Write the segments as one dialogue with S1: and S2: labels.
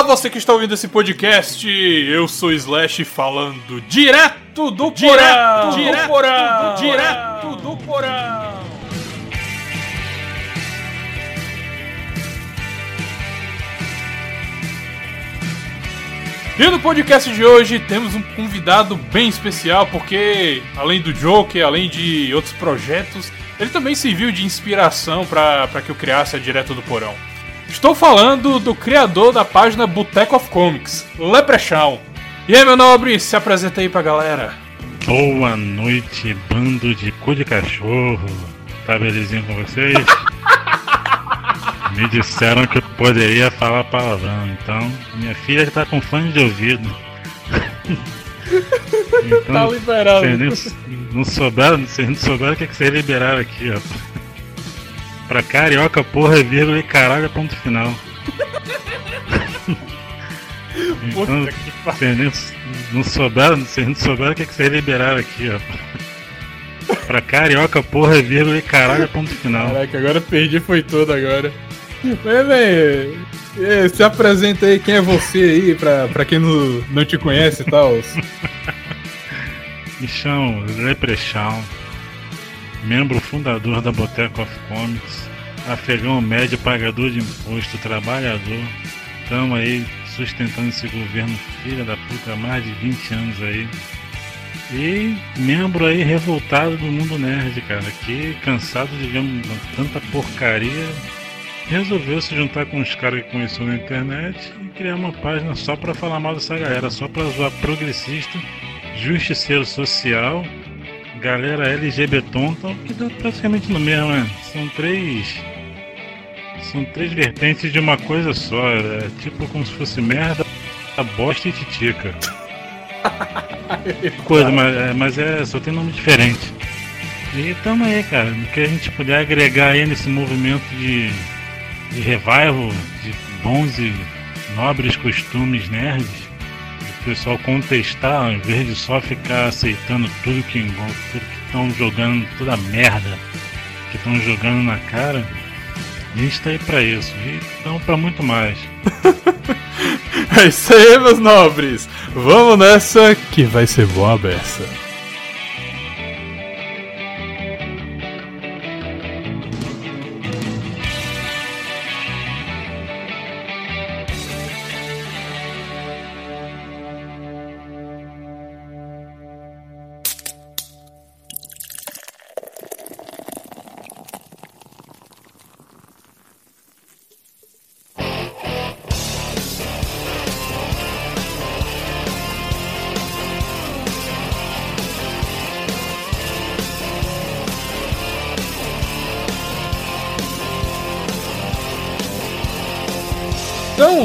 S1: Olá, você que está ouvindo esse podcast. Eu sou Slash falando direto do direto, direto, do porão, direto do porão. E no podcast de hoje temos um convidado bem especial, porque além do Joker, além de outros projetos, ele também serviu de inspiração para que eu criasse a Direto do Porão. Estou falando do criador da página Boteco of Comics, Leprechaun. E aí, meu nobre, se apresenta aí pra galera.
S2: Boa noite, bando de cu de cachorro. Tá belezinho com vocês? Me disseram que eu poderia falar palavrão, então minha filha tá com fone de ouvido.
S1: então, tá liberado.
S2: Vocês não souberam, vocês não souberam o que, que vocês liberaram aqui, ó. Pra carioca, porra, vírgula e caralho, ponto final. então, vocês nem, não souberam, vocês não souberam o que, que vocês liberaram aqui, ó. Pra carioca, porra, vírgula e caralho, ponto final.
S1: Caraca, agora perdi foi todo agora. Mas, bem, se apresenta aí, quem é você aí, pra, pra quem não, não te conhece e tal.
S2: Me chamo Leprechaun, membro fundador da Boteco of Comics, afegão médio, pagador de imposto, trabalhador. Estamos aí sustentando esse governo filha da puta há mais de 20 anos aí. E membro aí revoltado do mundo nerd, cara, que cansado de ver tanta porcaria resolveu se juntar com os caras que conheceu na internet e criar uma página só para falar mal dessa galera, só para zoar progressista, justiceiro social, galera LGBT tonta, que dá praticamente no mesmo, né? São três. São três vertentes de uma coisa só, é tipo como se fosse merda, bosta e titica. coisa, mas, é, mas é, só tem nome diferente. E tamo aí, cara. O que a gente puder agregar aí nesse movimento de de revival de bons e nobres costumes nerds, pessoal contestar ao invés de só ficar aceitando tudo que tudo que estão jogando, toda a merda que estão jogando na cara. A gente tá aí pra isso, e estamos pra muito mais.
S1: é isso aí, meus nobres! Vamos nessa que vai ser boa beça.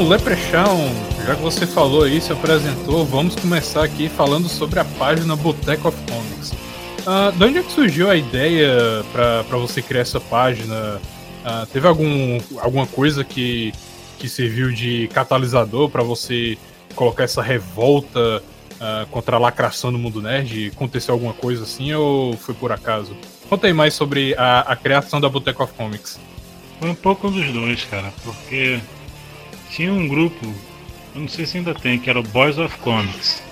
S1: Leprechaun, já que você falou aí, se apresentou, vamos começar aqui falando sobre a página Boteco of Comics. Uh, de onde é que surgiu a ideia para você criar essa página? Uh, teve algum, alguma coisa que, que serviu de catalisador para você colocar essa revolta uh, contra a lacração do mundo nerd? Aconteceu alguma coisa assim ou foi por acaso? Conta aí mais sobre a, a criação da Boteco of Comics.
S2: Foi um pouco dos dois, cara, porque tinha um grupo, eu não sei se ainda tem, que era o Boys of Comics.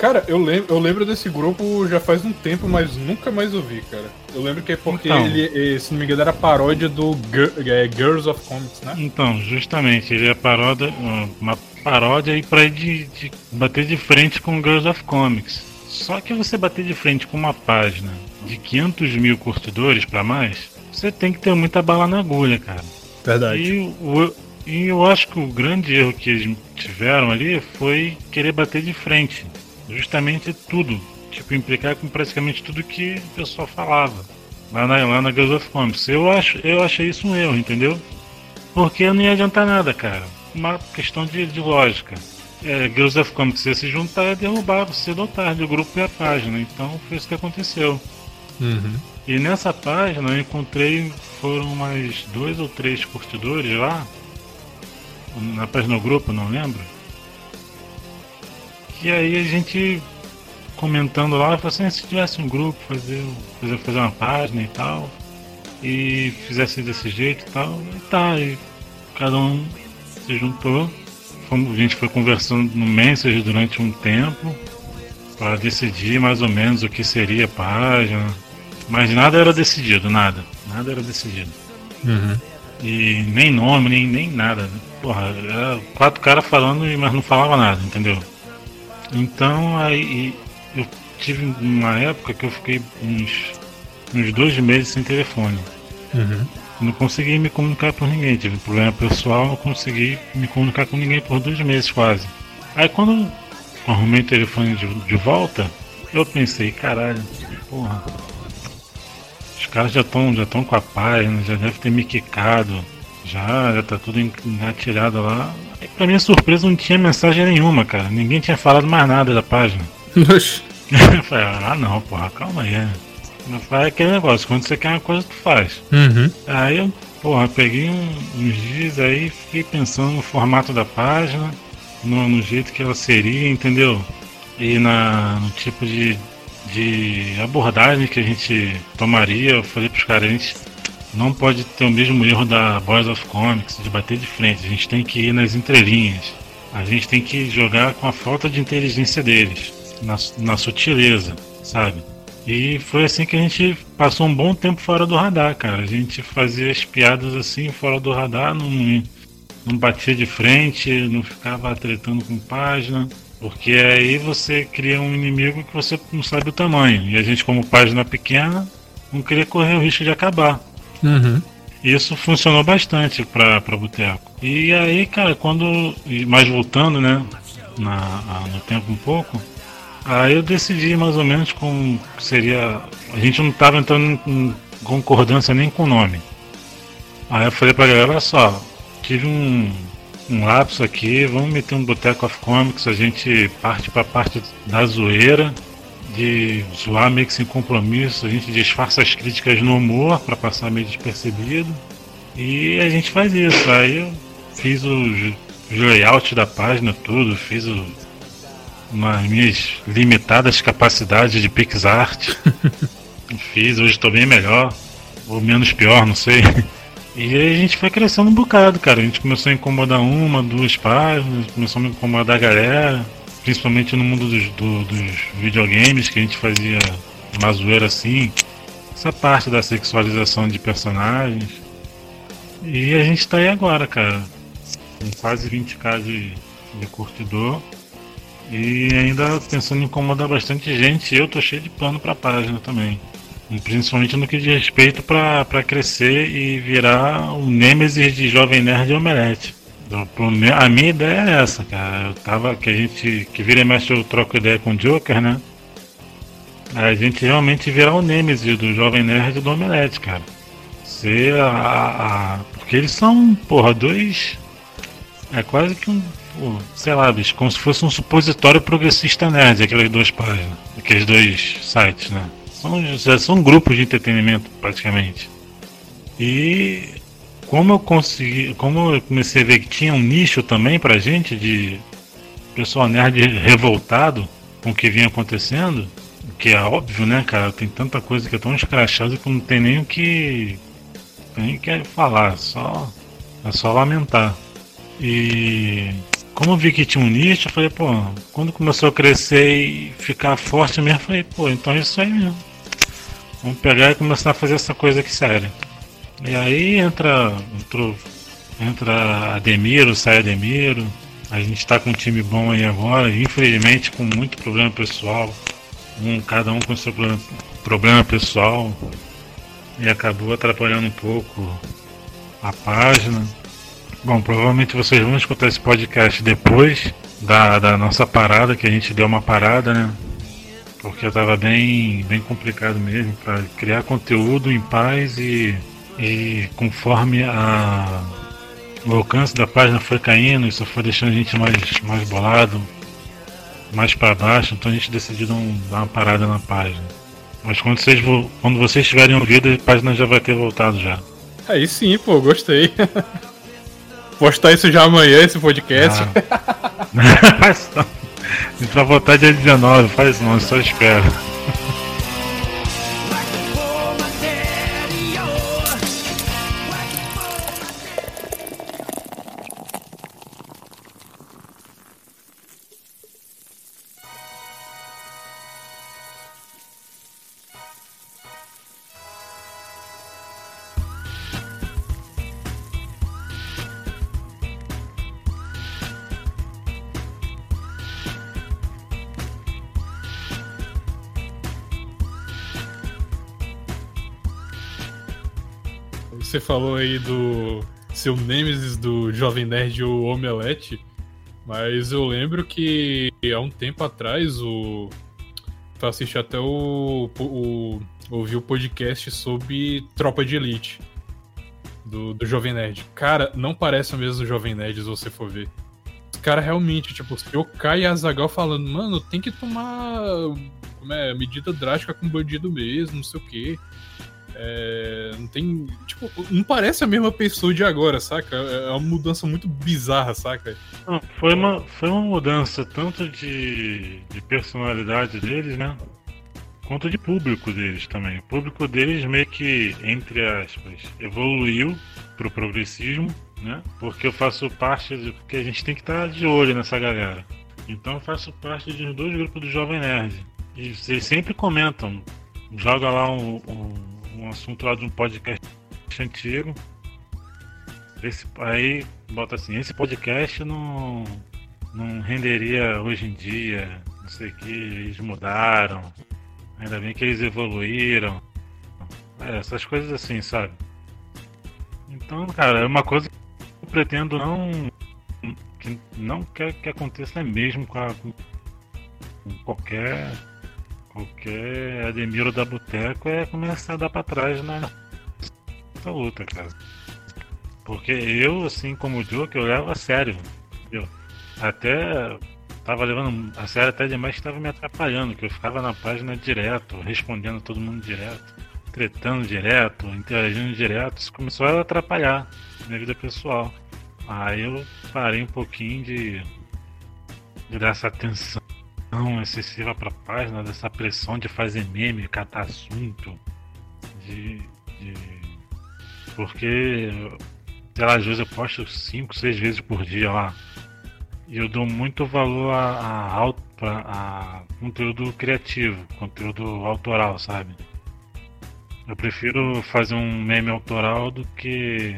S1: Cara, eu lembro, eu lembro desse grupo já faz um tempo, mas nunca mais ouvi, cara. Eu lembro que é porque então, ele, se não me engano, era paródia do é, Girls of Comics, né?
S2: Então, justamente, ele é paródia, uma paródia aí pra ir de, de bater de frente com Girls of Comics. Só que você bater de frente com uma página de 500 mil curtidores para mais, você tem que ter muita bala na agulha, cara.
S1: Verdade.
S2: E o, e eu acho que o grande erro que eles tiveram ali foi querer bater de frente. Justamente tudo. Tipo, implicar com praticamente tudo que o pessoal falava. Lá na, lá na Girls of Comics. Eu, acho, eu achei isso um erro, entendeu? Porque não ia adiantar nada, cara. Uma questão de, de lógica. É, Girls of Comics ia se juntar e derrubar cedo ou tarde o grupo e a página. Então foi isso que aconteceu.
S1: Uhum.
S2: E nessa página eu encontrei, foram mais dois ou três curtidores lá na página do grupo, não lembro. E aí a gente comentando lá, falou assim, ah, se tivesse um grupo, fazer, fazer, fazer uma página e tal, e fizesse desse jeito e tal, e tá, e cada um se juntou, a gente foi conversando no Messenger durante um tempo para decidir mais ou menos o que seria a página. Mas nada era decidido, nada. Nada era decidido.
S1: Uhum.
S2: E nem nome, nem, nem nada. Porra, era quatro caras falando, mas não falava nada, entendeu? Então aí eu tive uma época que eu fiquei uns, uns dois meses sem telefone.
S1: Uhum.
S2: Não consegui me comunicar por ninguém, tive problema pessoal, não consegui me comunicar com ninguém por dois meses quase. Aí quando arrumei o telefone de, de volta, eu pensei, caralho, porra, os caras já estão já tão com a página, já deve ter me quicado, já, já tá tudo engatilhado lá. E pra minha surpresa não tinha mensagem nenhuma, cara. Ninguém tinha falado mais nada da página. eu falei, ah não, porra, calma aí. Não faz aquele negócio, quando você quer uma coisa, tu faz.
S1: Uhum.
S2: Aí eu, porra, peguei um, uns dias aí, fiquei pensando no formato da página, no, no jeito que ela seria, entendeu? E na, no tipo de, de abordagem que a gente tomaria. Eu falei pros caras, a gente não pode ter o mesmo erro da Boys of Comics, de bater de frente. A gente tem que ir nas entrelinhas. A gente tem que jogar com a falta de inteligência deles, na, na sutileza, sabe? E foi assim que a gente passou um bom tempo fora do radar, cara. A gente fazia as piadas assim fora do radar, não, não batia de frente, não ficava tretando com página. Porque aí você cria um inimigo que você não sabe o tamanho. E a gente, como página pequena, não queria correr o risco de acabar.
S1: Uhum.
S2: Isso funcionou bastante pra Boteco. E aí, cara, quando. Mais voltando, né? Na, no tempo um pouco, Aí eu decidi mais ou menos com seria. A gente não estava entrando em concordância nem com o nome. Aí eu falei pra galera, olha só, tive um, um lapso aqui, vamos meter um Boteco of Comics, a gente parte pra parte da zoeira, de zoar meio que sem compromisso, a gente disfarça as críticas no humor para passar meio despercebido. E a gente faz isso. Aí eu fiz o layout da página, tudo, fiz o nas minhas limitadas capacidades de PixArt. Fiz, hoje estou bem melhor, ou menos pior, não sei. E aí a gente foi crescendo um bocado, cara. A gente começou a incomodar uma, duas páginas, começou a incomodar a galera, principalmente no mundo dos, do, dos videogames, que a gente fazia uma zoeira assim. Essa parte da sexualização de personagens. E a gente tá aí agora, cara. Com quase 20k de, de curtidor. E ainda pensando em incomodar bastante gente, eu tô cheio de plano pra página também. E principalmente no que diz respeito para crescer e virar o Nemesis de Jovem Nerd e Omelete. Então, a minha ideia é essa, cara. Eu tava. Que a gente. Que vira e mexe eu troco ideia com o Joker, né? A gente realmente virar o Nemesis do Jovem Nerd e do Omelete, cara. Ser a, a. Porque eles são, porra, dois. É quase que um sei lá, bicho, como se fosse um supositório progressista nerd, aquelas duas páginas, aqueles dois sites, né? São, são grupos de entretenimento, praticamente. E como eu consegui, como eu comecei a ver que tinha um nicho também pra gente de pessoal nerd revoltado com o que vinha acontecendo, que é óbvio, né, cara? Tem tanta coisa que é tão escrachada que não tem nem o que nem que falar, só é só lamentar. E como eu vi que tinha um nicho, eu falei, pô, quando começou a crescer e ficar forte mesmo, eu falei, pô, então é isso aí mesmo. Vamos pegar e começar a fazer essa coisa aqui séria. E aí entra, entrou, entra Ademiro, sai Ademiro. A gente tá com um time bom aí agora, infelizmente com muito problema pessoal. Um, cada um com seu problema, problema pessoal. E acabou atrapalhando um pouco a página. Bom, provavelmente vocês vão escutar esse podcast depois da, da nossa parada, que a gente deu uma parada, né? Porque estava bem, bem complicado mesmo para criar conteúdo em paz e, e conforme a, o alcance da página foi caindo, isso foi deixando a gente mais, mais bolado, mais para baixo, então a gente decidiu dar, um, uma parada na página. Mas quando vocês, quando vocês tiverem ouvido, a página já vai ter voltado já.
S1: Aí sim, pô, gostei. postar isso já amanhã, esse podcast.
S2: Ah. a gente vai votar dia 19, faz não, só espera.
S1: Falou aí do seu Nemesis do Jovem Nerd, o Omelete. Mas eu lembro que há um tempo atrás o. Assisti até o, o. Ouvi o podcast sobre Tropa de Elite. Do, do Jovem Nerd. Cara, não parece o mesmo Jovem Nerd se você for ver. Os caras realmente, tipo, o Kai e Azagal falando, mano, tem que tomar como é, medida drástica com bandido mesmo, não sei o quê. É, não tem. Tipo, não parece a mesma pessoa de agora, saca? É uma mudança muito bizarra, saca?
S2: Não, foi, uma, foi uma mudança tanto de, de personalidade deles, né? Quanto de público deles também. O público deles meio que, entre aspas, evoluiu pro progressismo, né? Porque eu faço parte do. Porque a gente tem que estar de olho nessa galera. Então eu faço parte de dois grupos do Jovem Nerd. E eles sempre comentam. Joga lá um, um assunto lá de um podcast antigo. Esse, aí bota assim, esse podcast não, não renderia hoje em dia, não sei o que, eles mudaram, ainda bem que eles evoluíram. É, essas coisas assim, sabe? Então, cara, é uma coisa que eu pretendo não. que não quer que aconteça mesmo com, a, com qualquer Qualquer Ademiro da Boteco é começar a dar pra trás na luta, cara. Porque eu, assim como o Joe, eu levo a sério. Até tava levando a sério até demais que tava me atrapalhando, que eu ficava na página direto, respondendo todo mundo direto, tretando direto, interagindo direto. Isso começou a atrapalhar minha vida pessoal. Aí eu parei um pouquinho de, de dar essa atenção pressão excessiva para a página, dessa pressão de fazer meme, catar assunto, de, de... porque sei lá, às vezes eu posto 5, 6 vezes por dia lá. E eu dou muito valor a, a, a, conteúdo criativo, conteúdo autoral, sabe? Eu prefiro fazer um meme autoral do que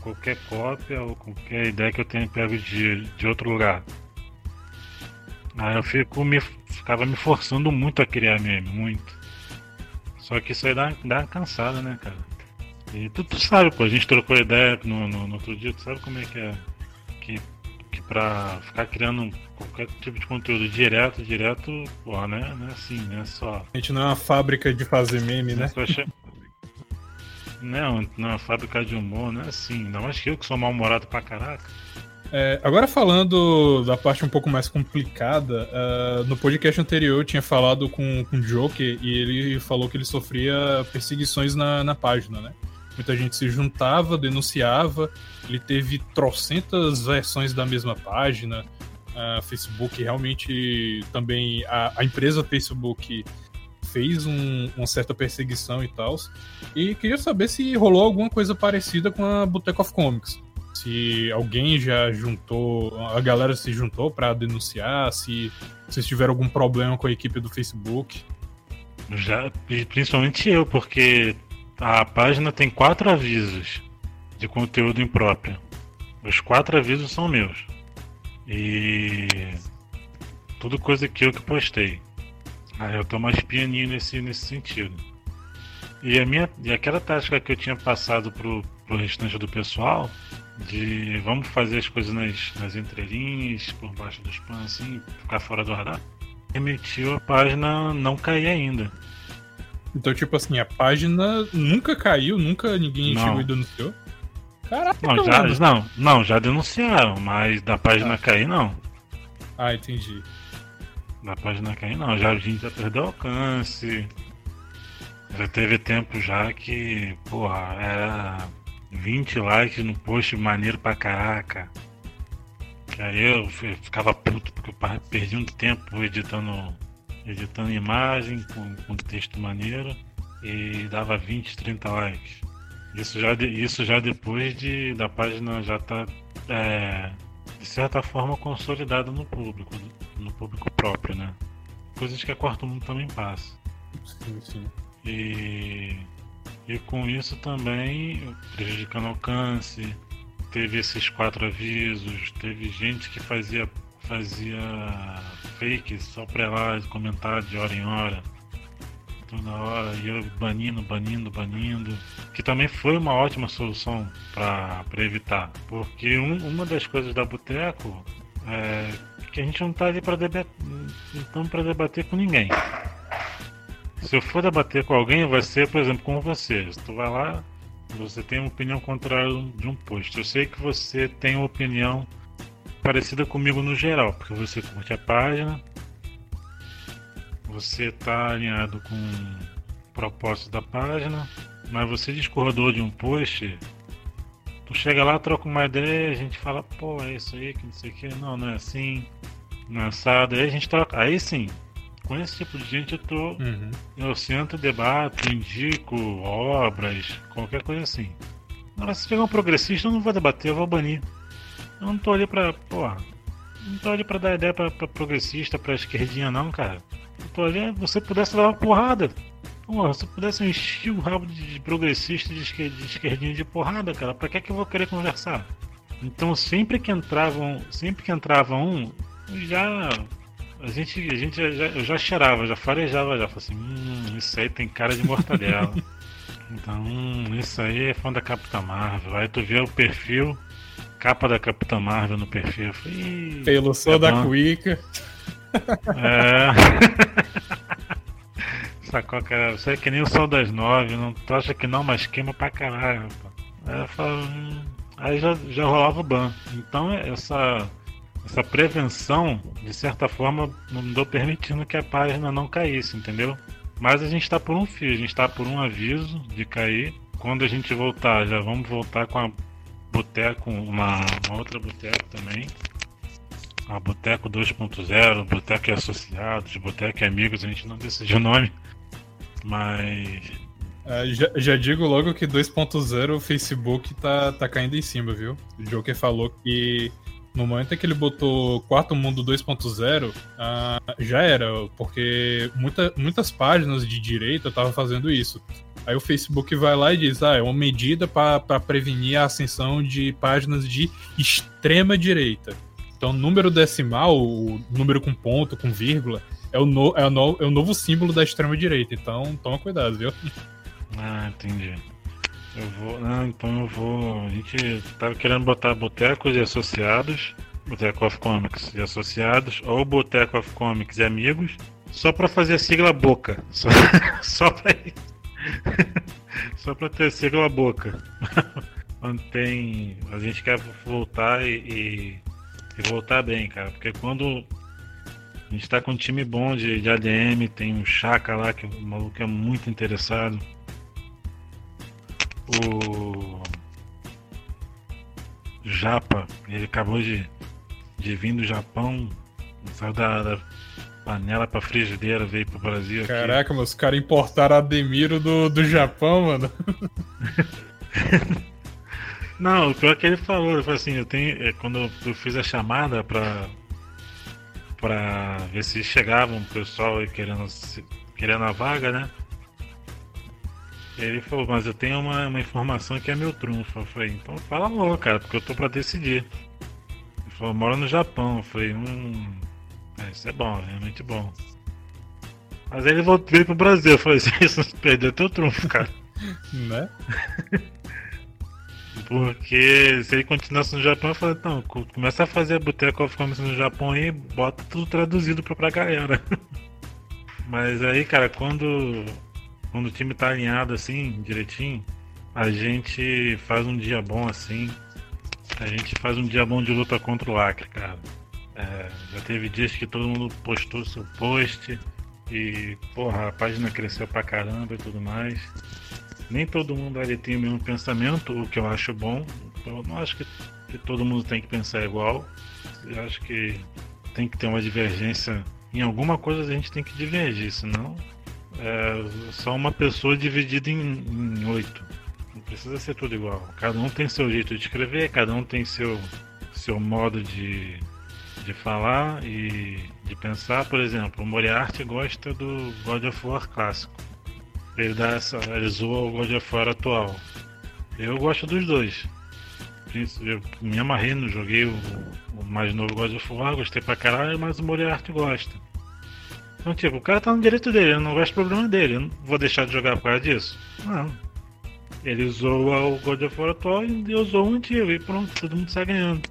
S2: qualquer cópia ou qualquer ideia que eu tenha pego de, de outro lugar. Aí eu fico me, ficava me forçando muito a criar meme, muito. Só que isso aí dá, dá uma cansada, né, cara? E tu, tu sabe, pô, a gente trocou ideia no, no, no, outro dia, tu sabe como é que é. Que, que pra ficar criando qualquer tipo de conteúdo direto, direto, pô, né? Não é assim, né? Só.
S1: A gente não é uma fábrica de fazer meme, né?
S2: Che... Não, não é uma fábrica de humor, não é assim. Ainda mais que eu que sou mal-humorado pra caraca.
S1: É, agora falando da parte um pouco mais complicada, uh, no podcast anterior eu tinha falado com, com o Joker e ele falou que ele sofria perseguições na, na página, né? Muita gente se juntava, denunciava, ele teve trocentas versões da mesma página. Uh, Facebook realmente também. A, a empresa Facebook fez um, uma certa perseguição e tal. E queria saber se rolou alguma coisa parecida com a Boteco of Comics se alguém já juntou, a galera se juntou para denunciar, se vocês tiveram algum problema com a equipe do Facebook.
S2: Já, principalmente eu, porque a página tem quatro avisos de conteúdo impróprio. Os quatro avisos são meus. E tudo coisa que eu que postei. Aí eu tô mais pianinho nesse, nesse sentido. E a minha e aquela tática que eu tinha passado pro, pro restante do pessoal de vamos fazer as coisas nas, nas entrelinhas, por baixo dos panos, assim, ficar fora do radar, permitiu a página não cair ainda.
S1: Então, tipo assim, a página nunca caiu, nunca ninguém não. chegou e denunciou?
S2: Caraca, não, já, não, não, já denunciaram, mas da página ah. cair não.
S1: Ah, entendi.
S2: Da página cair não, já a gente já perdeu alcance. Já teve tempo já que, porra, era 20 likes no post maneiro pra caraca. Aí eu ficava puto porque eu perdi um tempo editando, editando imagem com, com texto maneiro e dava 20, 30 likes. Isso já, isso já depois de da página já tá é, de certa forma consolidada no público, no público próprio, né? Coisas que a Quarto Mundo também passa.
S1: Sim, sim.
S2: E e com isso também prejudicando alcance. Teve esses quatro avisos, teve gente que fazia, fazia fake só pra lá comentar de hora em hora. toda hora, e eu banindo, banindo, banindo. Que também foi uma ótima solução para evitar. Porque um, uma das coisas da Boteco é que a gente não tá ali para debater, para debater com ninguém. Se eu for debater com alguém, vai ser, por exemplo, com você. Se tu vai lá, você tem uma opinião contrária de um post. Eu sei que você tem uma opinião parecida comigo no geral, porque você curte a página, você está alinhado com o propósito da página, mas você discordou de um post, tu chega lá, troca uma ideia, a gente fala, pô, é isso aí, que não sei o que, não, não é assim, não é assado, aí a gente troca, aí sim, com esse tipo de gente eu tô. Uhum. Eu sento, debato, indico obras, qualquer coisa assim. Agora, se chegar um progressista, eu não vou debater, eu vou banir. Eu não tô ali pra. Porra. Não tô ali pra dar ideia pra, pra progressista, pra esquerdinha, não, cara. Eu tô ali, você pudesse dar uma porrada. Porra, se pudesse encher o rabo de progressista de, de esquerdinha de porrada, cara, pra que, é que eu vou querer conversar? Então sempre que entravam, sempre que entrava um, já a gente, a gente já, eu já cheirava, já farejava já. Falei assim, hum, isso aí tem cara de mortadela. então, hum, isso aí é fã da Capitã Marvel. Aí tu vê o perfil, capa da Capitã Marvel no perfil. Falei,
S1: Pelo é da Cuica.
S2: É. Sacou, cara? Você é que nem o sol das nove, não, tu acha que não, mas queima pra caralho. Aí eu falo, hum, aí já, já rolava o ban. Então essa essa prevenção, de certa forma, andou permitindo que a página não caísse, entendeu? Mas a gente está por um fio, a gente está por um aviso de cair. Quando a gente voltar, já vamos voltar com a Boteco, uma, uma outra Boteco também. A Boteco 2.0, Boteco Associados, Boteco Amigos, a gente não decidiu o nome. Mas.
S1: É, já, já, digo logo que 2.0 o Facebook tá, tá caindo em cima, viu? O Joker falou que no momento em que ele botou Quarto Mundo 2.0, uh, já era, porque muita, muitas páginas de direita estavam fazendo isso. Aí o Facebook vai lá e diz: ah, é uma medida para prevenir a ascensão de páginas de extrema direita. Então, número decimal, o número com ponto, com vírgula, é o, no, é o, no, é o novo símbolo da extrema direita. Então, toma cuidado, viu?
S2: Ah, entendi. Eu vou. Não, então eu vou. A gente tava querendo botar Botecos e Associados, Boteco of Comics e Associados, ou Boteco of Comics e Amigos, só pra fazer a sigla Boca. Só, só pra Só pra ter sigla Boca. Tem, a gente quer voltar e, e, voltar bem, cara, porque quando a gente tá com um time bom de, de ADM, tem um Chaka lá que o maluco é muito interessado o Japa, ele acabou de, de vir do Japão, saiu da, da panela pra frigideira, veio pro Brasil.
S1: Caraca, aqui. os caras importaram Ademiro do, do Japão, mano.
S2: Não, o pior é que ele falou, ele falou assim, eu tenho. É, quando eu fiz a chamada pra, pra ver se chegava um pessoal querendo, querendo a vaga, né? Ele falou, mas eu tenho uma, uma informação que é meu trunfo. Eu falei, então fala logo, cara, porque eu tô pra decidir. Ele falou, mora no Japão. Eu falei, hum. É, isso é bom, realmente bom. Mas aí ele voltou, veio pro Brasil. Eu falei, isso perdeu teu trunfo, cara.
S1: né?
S2: Porque se ele continuasse no Japão, eu falei, então, começa a fazer a Boteco of Comics no Japão e bota tudo traduzido pra, pra galera. Mas aí, cara, quando quando o time tá alinhado assim, direitinho, a gente faz um dia bom assim. A gente faz um dia bom de luta contra o lacre, cara. É, já teve dias que todo mundo postou seu post e, porra, a página cresceu pra caramba e tudo mais. Nem todo mundo ali tem o mesmo pensamento, o que eu acho bom. Eu não acho que, que todo mundo tem que pensar igual. Eu acho que tem que ter uma divergência. Em alguma coisa a gente tem que divergir, senão é só uma pessoa dividida em, oito. Não precisa ser tudo igual. Cada um tem seu jeito de escrever, cada um tem seu, seu modo de, de falar e de pensar. Por exemplo, o Moriarty gosta do God of War clássico. Ele, dá essa, ele zoa o God of War atual. Eu gosto dos dois. Eu me amarrei no joguei o, o mais novo God of War, gostei pra caralho, mas o Moriarty gosta. Então, tipo, o cara tá no direito dele, eu não gosto do problema dele. Eu não vou deixar de jogar por causa disso? Não. Ele usou o God of War atual e usou o antigo e pronto, todo mundo sai ganhando.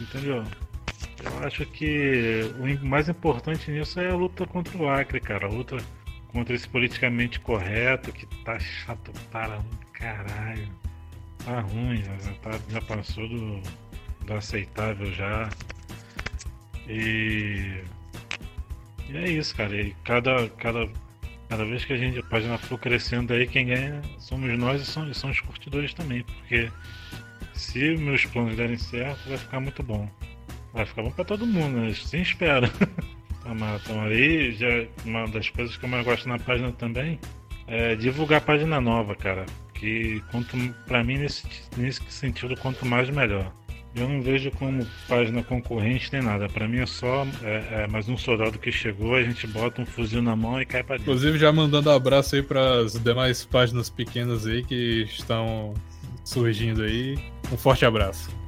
S2: Entendeu? Eu acho que o mais importante nisso é a luta contra o Acre, cara. A luta contra esse politicamente correto que tá chato para um caralho. Tá ruim, já, tá, já passou do, do aceitável já. E, e é isso, cara. E cada, cada, cada vez que a gente a página for crescendo aí, quem ganha somos nós e são, são os curtidores também. Porque se meus planos derem certo, vai ficar muito bom. Vai ficar bom pra todo mundo, né? Sim, espera. Então aí, já, uma das coisas que eu mais gosto na página também é divulgar a página nova, cara. Que quanto para mim nesse, nesse sentido, quanto mais melhor. Eu não vejo como página concorrente nem nada. Para mim é só é, é, mais um soldado que chegou, a gente bota um fuzil na mão e cai para dentro.
S1: Inclusive já mandando abraço aí para as demais páginas pequenas aí que estão surgindo aí. Um forte abraço.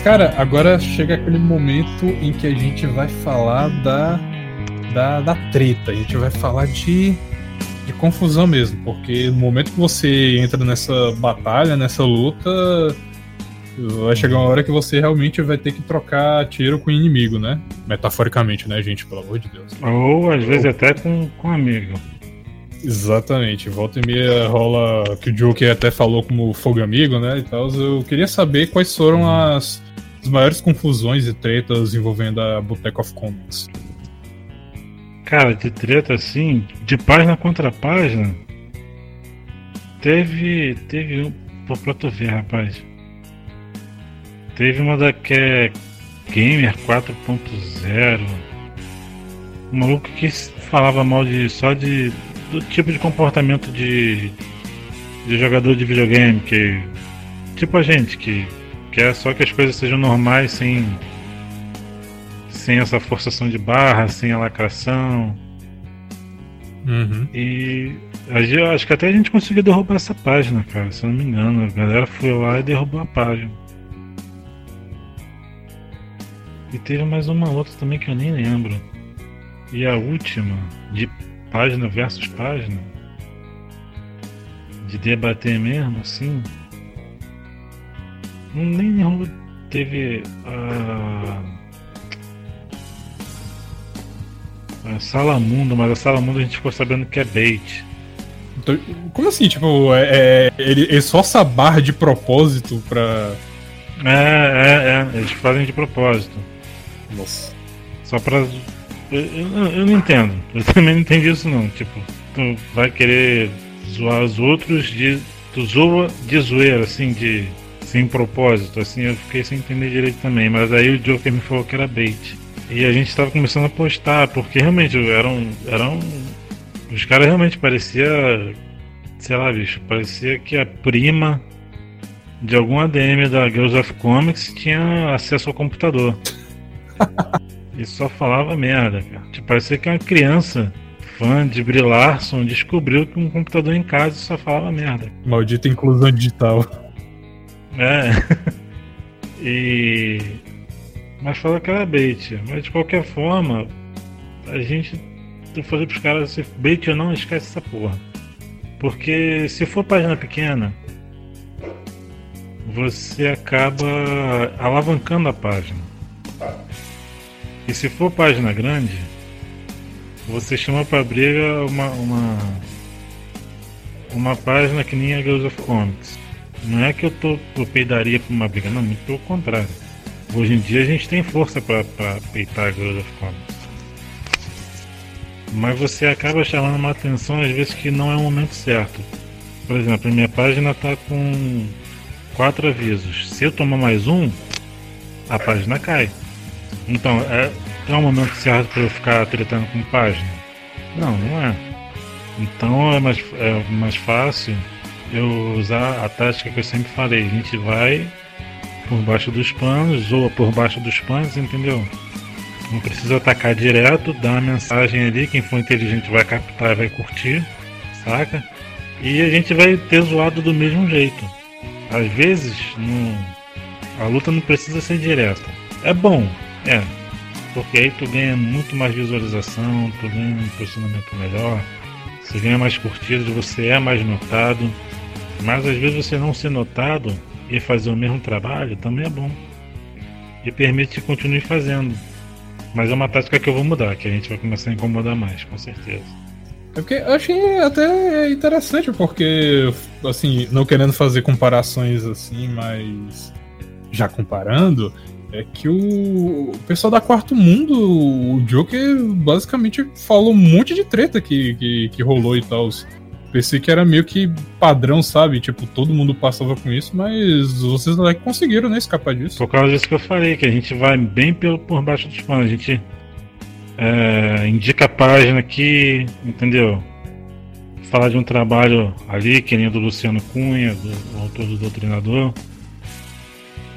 S1: Mas, cara, agora chega aquele momento em que a gente vai falar da, da, da treta. A gente vai falar de, de confusão mesmo. Porque no momento que você entra nessa batalha, nessa luta, vai chegar uma hora que você realmente vai ter que trocar tiro com o inimigo, né? Metaforicamente, né, gente? Pelo amor de Deus.
S2: Ou às vezes até com, com amigo.
S1: Exatamente, volta e meia rola que o Joker até falou como fogo amigo, né? E tal. Eu queria saber quais foram as, as maiores confusões e tretas envolvendo a Boteco of Comics.
S2: Cara, de treta assim, de página contra página, teve. Teve um. Pô, pra tu ver, rapaz. Teve uma da que é Gamer 4.0. Um maluco que falava mal de só de do tipo de comportamento de, de jogador de videogame que tipo a gente que quer só que as coisas sejam normais sem sem essa forçação de barra, sem a lacração.
S1: Uhum.
S2: E eu acho que até a gente conseguiu derrubar essa página, cara, se eu não me engano. A galera foi lá e derrubou a página. E teve mais uma outra também que eu nem lembro. E a última, de página versus página, de debater mesmo, assim. Nem teve a. A Sala Mundo, mas a Sala Mundo a gente ficou sabendo que é bait.
S1: Então, como assim? Tipo, é, é, ele, ele só essa barra de propósito pra.
S2: É, é, é, eles fazem de propósito.
S1: Nossa.
S2: Só pra eu, eu, não entendo. Eu também não entendi isso não. Tipo, tu vai querer zoar os outros de. Tu zoa de zoeira, assim, de. Sem propósito, assim, eu fiquei sem entender direito também. Mas aí o Joker me falou que era bait. E a gente tava começando a postar, porque realmente eram. eram os caras realmente parecia. Sei lá, bicho, parecia que a prima de algum ADM da Girls of Comics tinha acesso ao computador. E só falava merda, cara. Tipo, parecia que uma criança fã de Brie Larson descobriu que um computador em casa só falava merda.
S1: Maldita inclusão digital.
S2: É. e. Mas fala que era bait. Mas de qualquer forma, a gente. Eu falei pros caras, se bait ou não, esquece essa porra. Porque se for página pequena, você acaba alavancando a página. E se for página grande, você chama pra briga uma, uma, uma página que nem a Girls of Comics. Não é que eu tô eu peidaria pra uma briga, não, muito pelo contrário. Hoje em dia a gente tem força para peitar a Girls of Comics. Mas você acaba chamando uma atenção às vezes que não é o momento certo. Por exemplo, a minha página tá com quatro avisos. Se eu tomar mais um, a página cai. Então, é, é um momento certo para eu ficar tretando com página? Não, não é. Então é mais, é mais fácil eu usar a tática que eu sempre falei. A gente vai por baixo dos panos, zoa por baixo dos panos, entendeu? Não precisa atacar direto, dá uma mensagem ali, quem for inteligente vai captar e vai curtir, saca? E a gente vai ter zoado do mesmo jeito. Às vezes, não, a luta não precisa ser direta. É bom, é. Porque aí tu ganha muito mais visualização, tu ganha um posicionamento melhor, você ganha mais curtidas, você é mais notado. Mas às vezes você não ser notado e fazer o mesmo trabalho também é bom. E permite que continue fazendo. Mas é uma tática que eu vou mudar, que a gente vai começar a incomodar mais, com certeza.
S1: É porque eu achei até interessante, porque, assim, não querendo fazer comparações assim, mas já comparando, é que o, pessoal da Quarto Mundo, o Joker, basicamente falou um monte de treta que, que, que rolou e tal. Pensei que era meio que padrão, sabe? Tipo, todo mundo passava com isso, mas vocês até conseguiram, né, escapar disso.
S2: Por causa disso que eu falei, que a gente vai bem pelo, por baixo dos panos. A gente é, indica a página aqui, entendeu? Falar de um trabalho ali, que nem do Luciano Cunha, do, do autor do Doutrinador.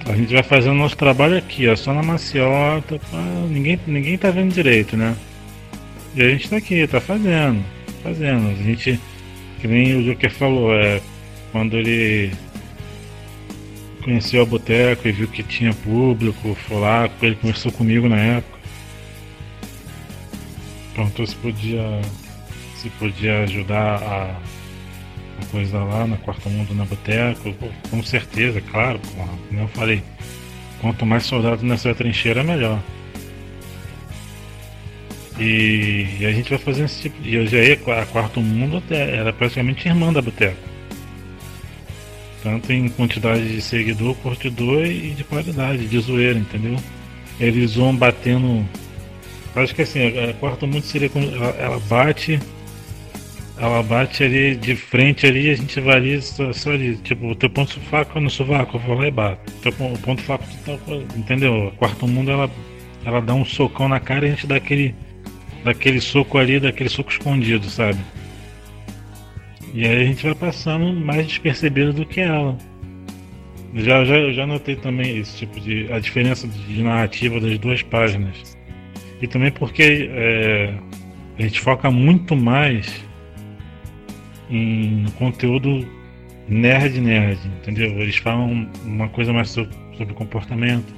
S2: A gente vai fazendo nosso trabalho aqui, ó, só na maciota, ninguém, ninguém tá vendo direito, né? E a gente tá aqui, tá fazendo, fazendo. A gente, que nem o Joker falou, é quando ele conheceu a boteco e viu que tinha público, foi lá, ele conversou comigo na época. Perguntou se podia se podia ajudar a coisa lá na Quarto Mundo na Boteco, com certeza, claro, como eu falei, quanto mais soldados nessa trincheira, melhor. E, e, a gente vai fazendo esse tipo de. Eu já ia a Quarto Mundo até, era praticamente irmã da Boteco. Tanto em quantidade de seguidor, curtidor e de qualidade, de zoeira, entendeu? Eles vão batendo. Acho que assim, a Quarto Mundo seria como. Ela, ela bate ela bate ali de frente ali a gente vai ali só, só ali. Tipo, o teu ponto fraco no sovaco, eu vou lá e bato. O ponto fraco tá, entendeu? O quarto mundo ela, ela dá um socão na cara e a gente dá aquele, daquele soco ali, daquele soco escondido, sabe? E aí a gente vai passando mais despercebido do que ela. Já, já, já notei também esse tipo de. a diferença de narrativa das duas páginas. E também porque é, a gente foca muito mais em conteúdo nerd nerd, entendeu? Eles falam uma coisa mais sobre, sobre comportamento.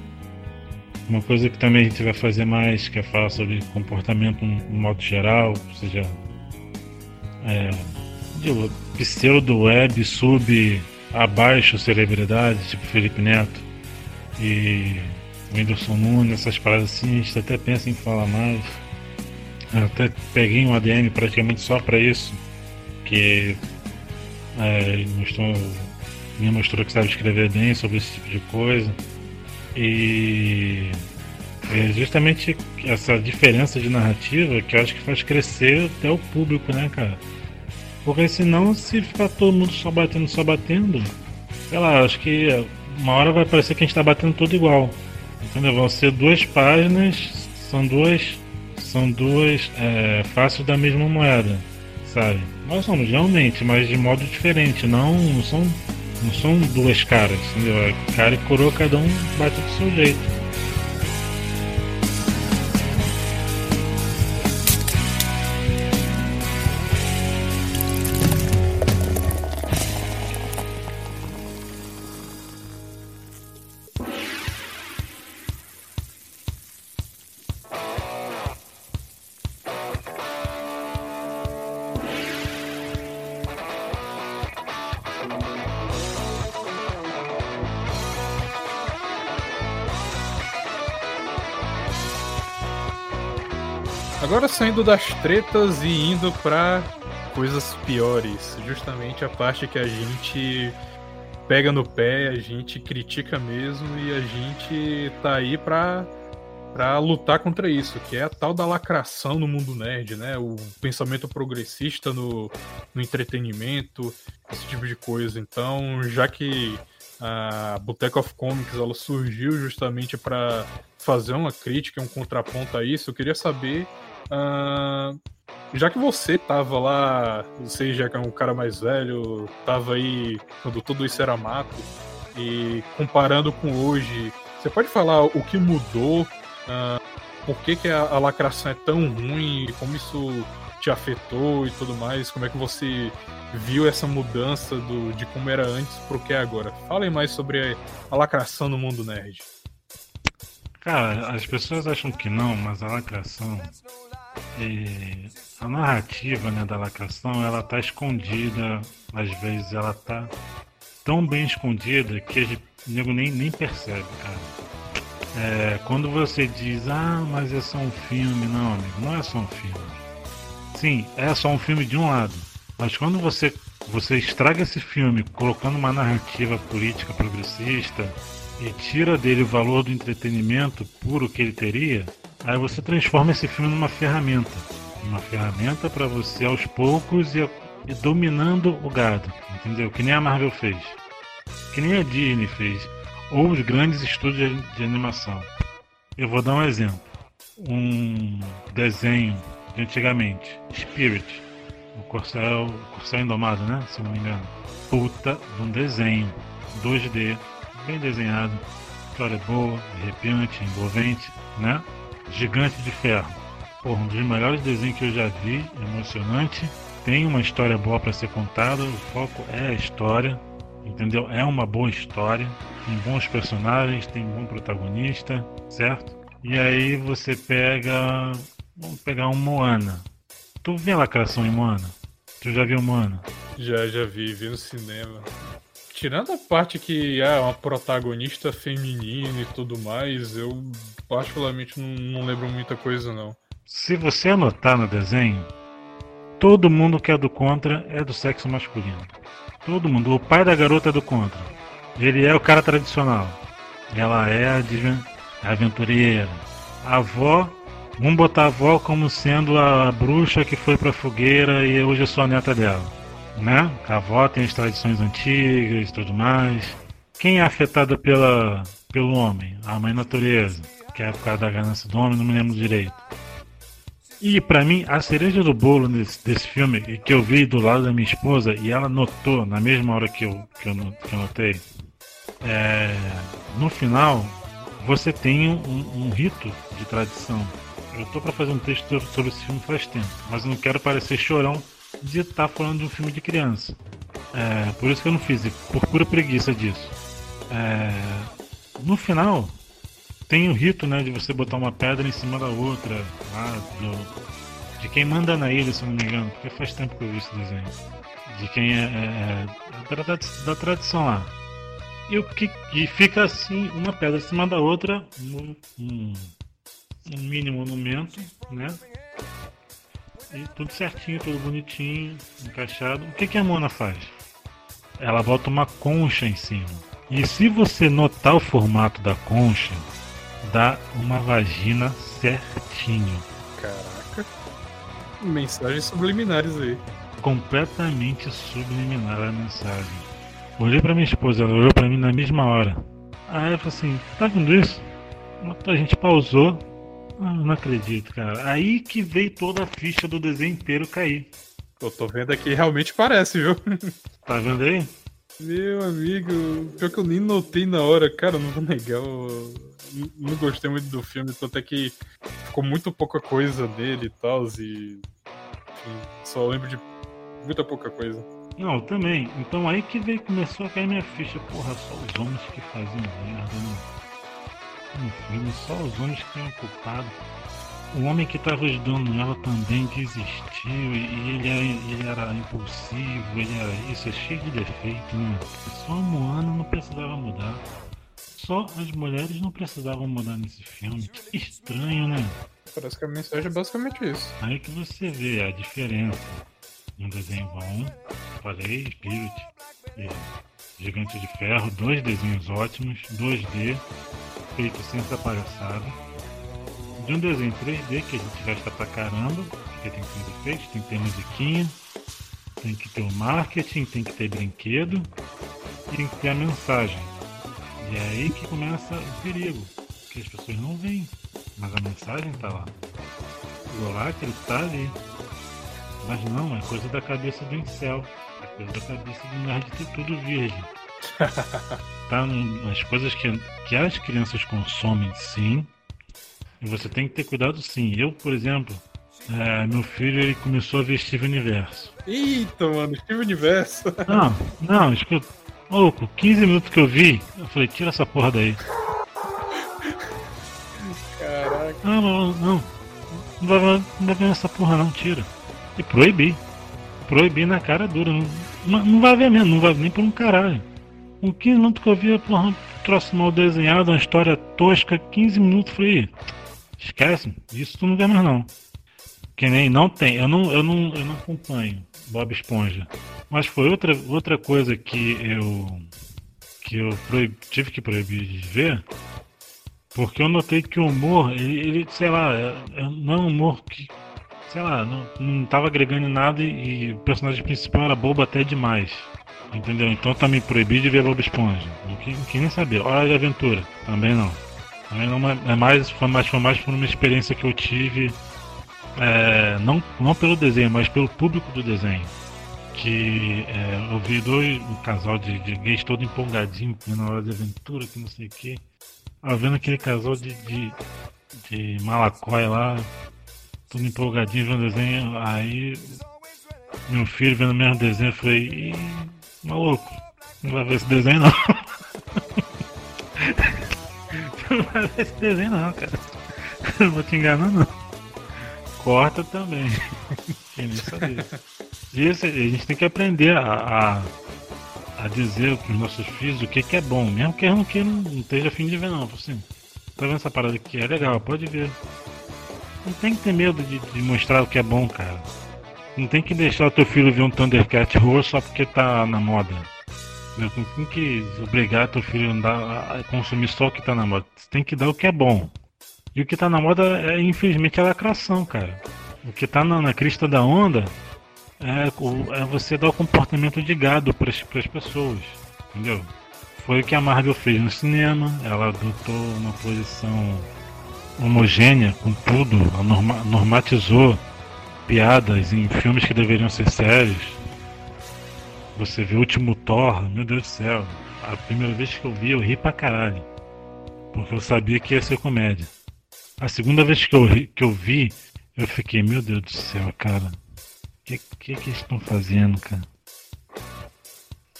S2: Uma coisa que também a gente vai fazer mais, que é falar sobre comportamento no modo geral, ou seja, é, pseudo web, sub, abaixo celebridade, tipo Felipe Neto e Whindersson Nunes, essas paradas assim, a gente até pensa em falar mais. Eu até peguei um ADM praticamente só para isso porque é, mostrou, me mostrou que sabe escrever bem sobre esse tipo de coisa. E é justamente essa diferença de narrativa que eu acho que faz crescer até o público, né, cara? Porque senão, se ficar todo mundo só batendo, só batendo, sei lá, acho que uma hora vai parecer que a gente tá batendo tudo igual. Entendeu? Vão ser duas páginas, são duas, são duas é, faces da mesma moeda sabe? Nós somos realmente, mas de modo diferente, não, não são não são duas caras, entendeu? É cara e coroa, cada um bate do seu jeito.
S1: Agora saindo das tretas e indo para coisas piores, justamente a parte que a gente pega no pé, a gente critica mesmo e a gente tá aí pra, pra lutar contra isso, que é a tal da lacração no mundo nerd, né? O pensamento progressista no, no entretenimento, esse tipo de coisa. Então, já que a Boteco of Comics ela surgiu justamente para fazer uma crítica, um contraponto a isso. Eu queria saber, uh, já que você tava lá, você já que é um cara mais velho, tava aí quando tudo isso era mato, e comparando com hoje, você pode falar o que mudou, uh, por que, que a, a lacração é tão ruim, como isso te afetou e tudo mais, como é que você viu essa mudança do, de como era antes pro que é agora. Falem mais sobre a lacração no mundo nerd.
S2: Cara, as pessoas acham que não, mas a lacração a narrativa né, da lacração ela tá escondida, às vezes ela tá tão bem escondida que o nego nem, nem percebe, cara. É, quando você diz, ah, mas é só um filme, não, amigo, não é só um filme. Sim, é só um filme de um lado. Mas quando você, você estraga esse filme colocando uma narrativa política progressista e tira dele o valor do entretenimento puro que ele teria, aí você transforma esse filme numa ferramenta. Uma ferramenta para você aos poucos ir, ir dominando o gado, entendeu? Que nem a Marvel fez. Que nem a Disney fez. Ou os grandes estúdios de animação. Eu vou dar um exemplo. Um desenho de antigamente, Spirit o Corcel, Corcel Indomado, né? Se não me engano. Puta de um desenho 2D, bem desenhado, história boa, arrepiante, envolvente, né? Gigante de Ferro. Porra, um dos melhores desenhos que eu já vi, emocionante. Tem uma história boa para ser contada, o foco é a história, entendeu? É uma boa história, tem bons personagens, tem bom protagonista, certo? E aí você pega, vamos pegar um Moana, Tu vê lacração em Moana? Tu já viu Moana?
S1: Já, já vi, vi no cinema. Tirando a parte que é uma protagonista feminina e tudo mais, eu particularmente não, não lembro muita coisa não.
S2: Se você anotar no desenho, todo mundo que é do contra é do sexo masculino. Todo mundo. O pai da garota é do contra. Ele é o cara tradicional. Ela é a aventureira. A avó Vamos botar a avó como sendo a bruxa que foi pra fogueira e hoje eu sou a neta dela. Né? A avó tem as tradições antigas e tudo mais. Quem é afetada pela, pelo homem? A mãe natureza, que é por causa da ganância do homem, não me lembro direito. E para mim, a cereja do bolo desse, desse filme, que eu vi do lado da minha esposa, e ela notou na mesma hora que eu, que eu, que eu notei, é, no final, você tem um, um rito de tradição eu tô para fazer um texto sobre esse filme faz tempo, mas eu não quero parecer chorão de estar tá falando de um filme de criança. É, por isso que eu não fiz, por pura preguiça disso. É, no final, tem o rito né, de você botar uma pedra em cima da outra, lá, do, de quem manda na ilha, se não me engano, porque faz tempo que eu vi esse desenho. De quem é, é, é da, da, tradição lá. E, o que, e fica assim, uma pedra em cima da outra, um, um um mini monumento, né? E tudo certinho, tudo bonitinho, encaixado. O que, que a Mona faz? Ela bota uma concha em cima. E se você notar o formato da concha, dá uma vagina certinho.
S1: Caraca. Mensagens subliminares aí.
S2: Completamente subliminar a mensagem. Olhei para minha esposa, ela olhou para mim na mesma hora. Aí eu falei assim: tá vendo isso? A gente pausou, ah, não acredito, cara. Aí que veio toda a ficha do desenho inteiro cair.
S1: Eu tô vendo aqui, realmente parece, viu?
S2: Tá vendo aí?
S1: Meu amigo, pior que eu nem notei na hora, cara, não vou negar. Eu não gostei muito do filme, até que ficou muito pouca coisa dele e tal, e. Só lembro de muita pouca coisa.
S2: Não, também. Então aí que veio, começou a cair minha ficha. Porra, só os homens que faziam merda, né? no filme, só os homens que tinham culpado. O homem que estava ajudando ela também desistiu e ele era, ele era impulsivo, ele era isso, é cheio de defeito, né? Só a Moana não precisava mudar. Só as mulheres não precisavam mudar nesse filme. Que estranho, né?
S1: Parece que a mensagem é basicamente isso.
S2: Aí que você vê a diferença. Um desenho bom, falei, Spirit, e Gigante de Ferro, dois desenhos ótimos, 2D, feito sem essa palhaçada. De um desenho 3D que a gente gasta pra caramba, porque tem que ter efeitos, tem que ter musiquinha, tem que ter o marketing, tem que ter brinquedo e tem que ter a mensagem. E é aí que começa o perigo, que as pessoas não veem, mas a mensagem está lá. O lacre está ali. Mas não, é coisa da cabeça do incel. É coisa da cabeça do nerd ter tudo virgem. tá nas coisas que, que as crianças consomem, sim. E você tem que ter cuidado, sim. Eu, por exemplo, é, meu filho ele começou a ver Steve Universo.
S1: Eita, mano, Steve Universo.
S2: Não, não, escuta. Louco, 15 minutos que eu vi, eu falei, tira essa porra daí.
S1: Caraca.
S2: Não, não, não. Não vai, não vai ver essa porra não, tira. E proibir. Proibir na cara dura. Não, não vai ver mesmo, não vai nem por um caralho. Com 15 minutos que eu vi, porra, um troço mal desenhado, uma história tosca, 15 minutos, falei, esquece, isso tu não vê mais não. Que nem não tem, eu não, eu não, eu não acompanho Bob Esponja. Mas foi outra, outra coisa que eu que eu proib, tive que proibir de ver, porque eu notei que o humor, ele, ele sei lá, é, é, não é um humor que sei lá, não, não tava agregando nada e, e, o personagem principal era bobo até demais. Entendeu? Então também proibi de ver Bob Esponja. Não quis nem saber. Hora de aventura. Também não. Não é mais, foi mais, foi mais por uma experiência que eu tive. É, não, não pelo desenho, mas pelo público do desenho. Que é, eu vi dois, um casal de, de gays todo empolgadinho na hora de aventura, que não sei o que. vendo aquele casal de, de, de malacóia lá, tudo empolgadinho vendo desenho. Aí meu filho vendo o mesmo desenho, eu falei, maluco, não vai ver esse desenho não. não esse desenho não, cara. Não vou te enganar não. Corta também. Quem nem sabia. Isso, a gente tem que aprender a, a, a dizer para os nossos filhos o que, que é bom, mesmo que não, que não esteja afim de ver não. Assim, tá vendo essa parada aqui? É legal, pode ver. Não tem que ter medo de, de mostrar o que é bom, cara. Não tem que deixar o teu filho ver um Thundercat roxo só porque tá na moda. Não tem que obrigar teu filho a, andar, a consumir só o que tá na moda. Você tem que dar o que é bom. E o que tá na moda é, infelizmente, a lacração, cara. O que tá na, na crista da onda é, é, você dar o comportamento de gado para as pessoas. Entendeu? Foi o que a Marvel fez no cinema. Ela adotou uma posição homogênea com tudo, norma, normatizou piadas em filmes que deveriam ser sérios. Você vê o último Thor, meu Deus do céu. A primeira vez que eu vi, eu ri pra caralho. Porque eu sabia que ia ser comédia. A segunda vez que eu, ri, que eu vi, eu fiquei, meu Deus do céu, cara. O que, que, que eles estão fazendo, cara?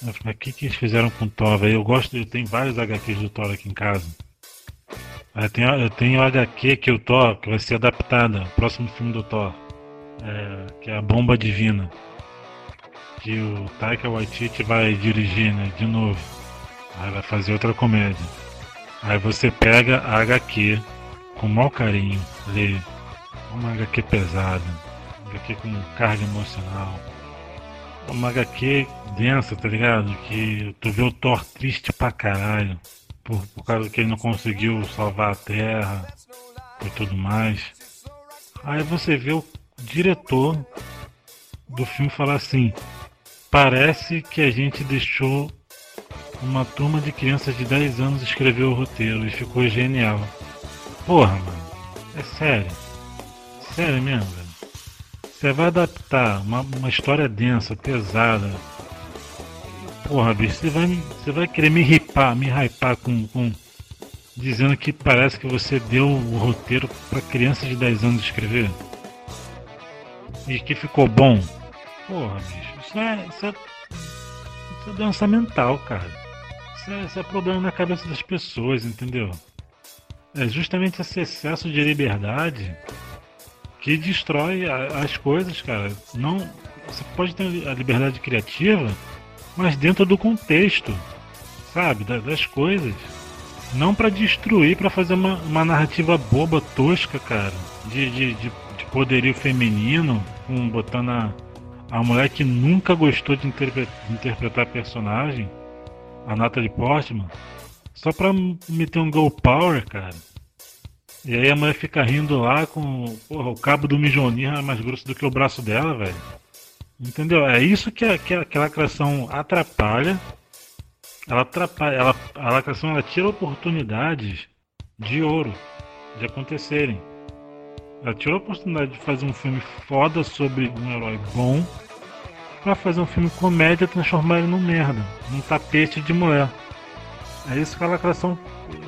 S2: O que, que eles fizeram com o Thor? Eu gosto, eu tenho vários HQs do Thor aqui em casa. Eu tenho, eu tenho HQ que o Thor, que vai ser adaptada, próximo filme do Thor. É, que é a Bomba Divina. Que o Taika Waititi vai dirigir, né? De novo. Aí vai fazer outra comédia. Aí você pega a HQ com maior carinho, lê. Uma HQ pesada, uma HQ com carga emocional. Uma HQ densa, tá ligado? Que tu vê o Thor triste pra caralho por, por causa que ele não conseguiu salvar a Terra e tudo mais. Aí você vê o diretor do filme falar assim: parece que a gente deixou uma turma de crianças de 10 anos escrever o roteiro e ficou genial. Porra, mano, é sério. Sério mesmo, velho. Você vai adaptar uma, uma história densa, pesada, Porra, bicho, você vai, você vai querer me ripar, me hypar com, com. Dizendo que parece que você deu o roteiro pra criança de 10 anos escrever? E que ficou bom? Porra, bicho, isso é. Isso é, isso é doença mental, cara. Isso é, isso é problema na cabeça das pessoas, entendeu? É justamente esse excesso de liberdade que destrói a, as coisas, cara. Não, você pode ter a liberdade criativa mas dentro do contexto, sabe, das coisas. Não para destruir, para fazer uma, uma narrativa boba, tosca, cara, de, de, de, de poderio feminino, um, botando a, a mulher que nunca gostou de, interpretar, de interpretar personagem, a Natalie Portman, só pra meter um Go Power, cara. E aí a mulher fica rindo lá com. Porra, o cabo do Mijonir é mais grosso do que o braço dela, velho. Entendeu? É isso que, a, que, a, que a lacração atrapalha, ela atrapalha, ela, a lacração ela tira oportunidades de ouro de acontecerem. Ela tirou a oportunidade de fazer um filme foda sobre um herói bom pra fazer um filme comédia transformar ele num merda, num tapete de mulher. É isso que a lacração,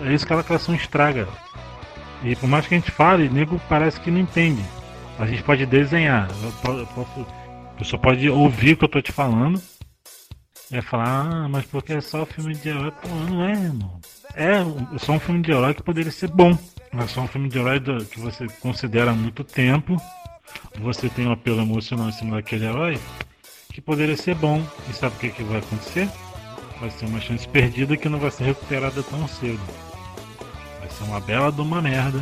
S2: é isso que a lacração estraga. E por mais que a gente fale, nego parece que não entende. A gente pode desenhar, eu posso, a pessoa pode ouvir o que eu tô te falando e falar, ah, mas porque é só filme de herói? Pô, não é, irmão. É só um filme de herói que poderia ser bom. É só um filme de herói que você considera há muito tempo. Você tem um apelo emocional em cima daquele herói que poderia ser bom. E sabe o que, que vai acontecer? Vai ser uma chance perdida que não vai ser recuperada tão cedo. Vai ser uma bela de uma merda.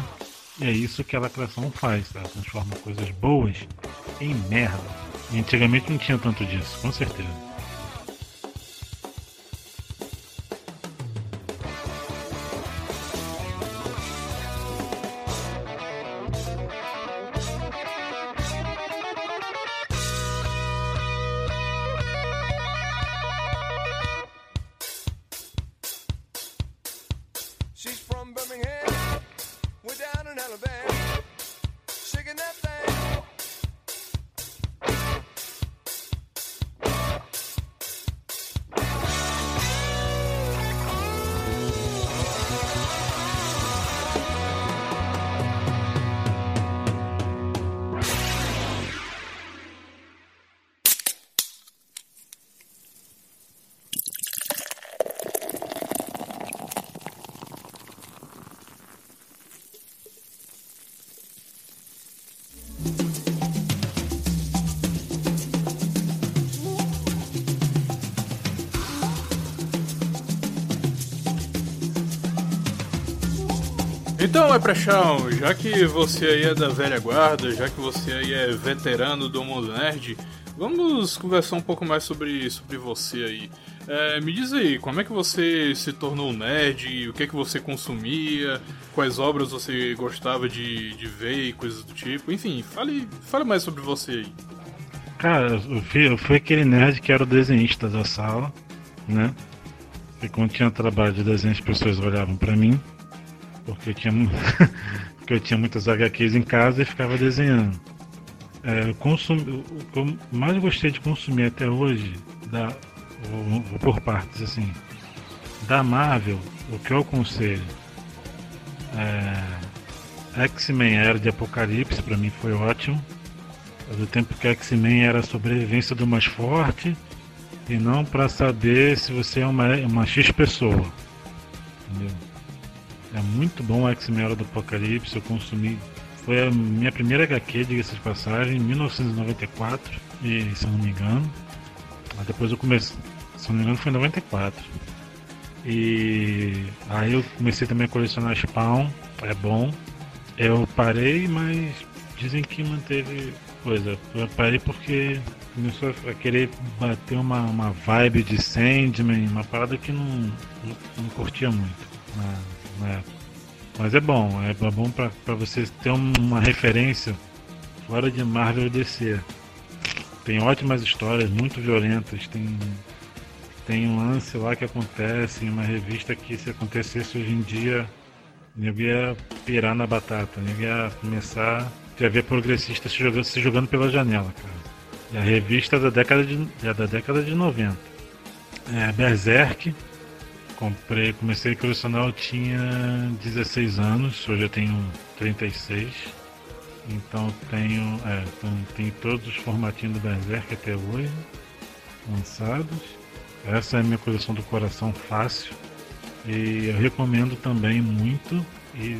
S2: E é isso que a lacração faz. Ela transforma coisas boas em merda. E antigamente não tinha tanto disso, com certeza.
S1: Leprechão, já que você aí é da velha guarda, já que você aí é veterano do mundo nerd, vamos conversar um pouco mais sobre, sobre você aí. É, me diz aí, como é que você se tornou nerd, o que é que você consumia, quais obras você gostava de, de ver e coisas do tipo, enfim, fale, fale mais sobre você aí.
S2: Cara, eu fui, eu fui aquele nerd que era o desenhista da sala, né? E quando tinha trabalho de desenho as pessoas olhavam para mim porque eu tinha, porque eu tinha muitas HQs em casa e ficava desenhando. É, o que eu mais gostei de consumir até hoje, da, vou, por partes assim, da Marvel, o que eu aconselho é, X-Men Era de Apocalipse, para mim foi ótimo. Do tempo que X-Men era a sobrevivência do mais forte e não para saber se você é uma, uma X pessoa. Entendeu? É muito bom X-Men do Apocalipse, eu consumi. Foi a minha primeira HQ, diga-se de passagem, em 1994, e, se eu não me engano. depois eu comecei, se eu não me engano, foi em 94. E aí eu comecei também a colecionar Spawn, é bom. Eu parei, mas dizem que manteve coisa. Eu parei porque começou a querer bater uma, uma vibe de Sandman, uma parada que não, não, não curtia muito. É. Mas é bom, é bom para você ter uma referência fora de Marvel e DC. Tem ótimas histórias, muito violentas. Tem, tem um lance lá que acontece em uma revista que se acontecesse hoje em dia, ninguém ia pirar na batata, ninguém ia começar a ver progressistas se jogando, se jogando pela janela, cara. E a revista é da década de, é da década de 90. É Berserk, Comprei, comecei a colecionar, eu tinha 16 anos, hoje eu tenho 36. Então tenho, é, tenho todos os formatinhos do Berserk até hoje lançados. Essa é a minha coleção do coração fácil. E eu recomendo também muito. E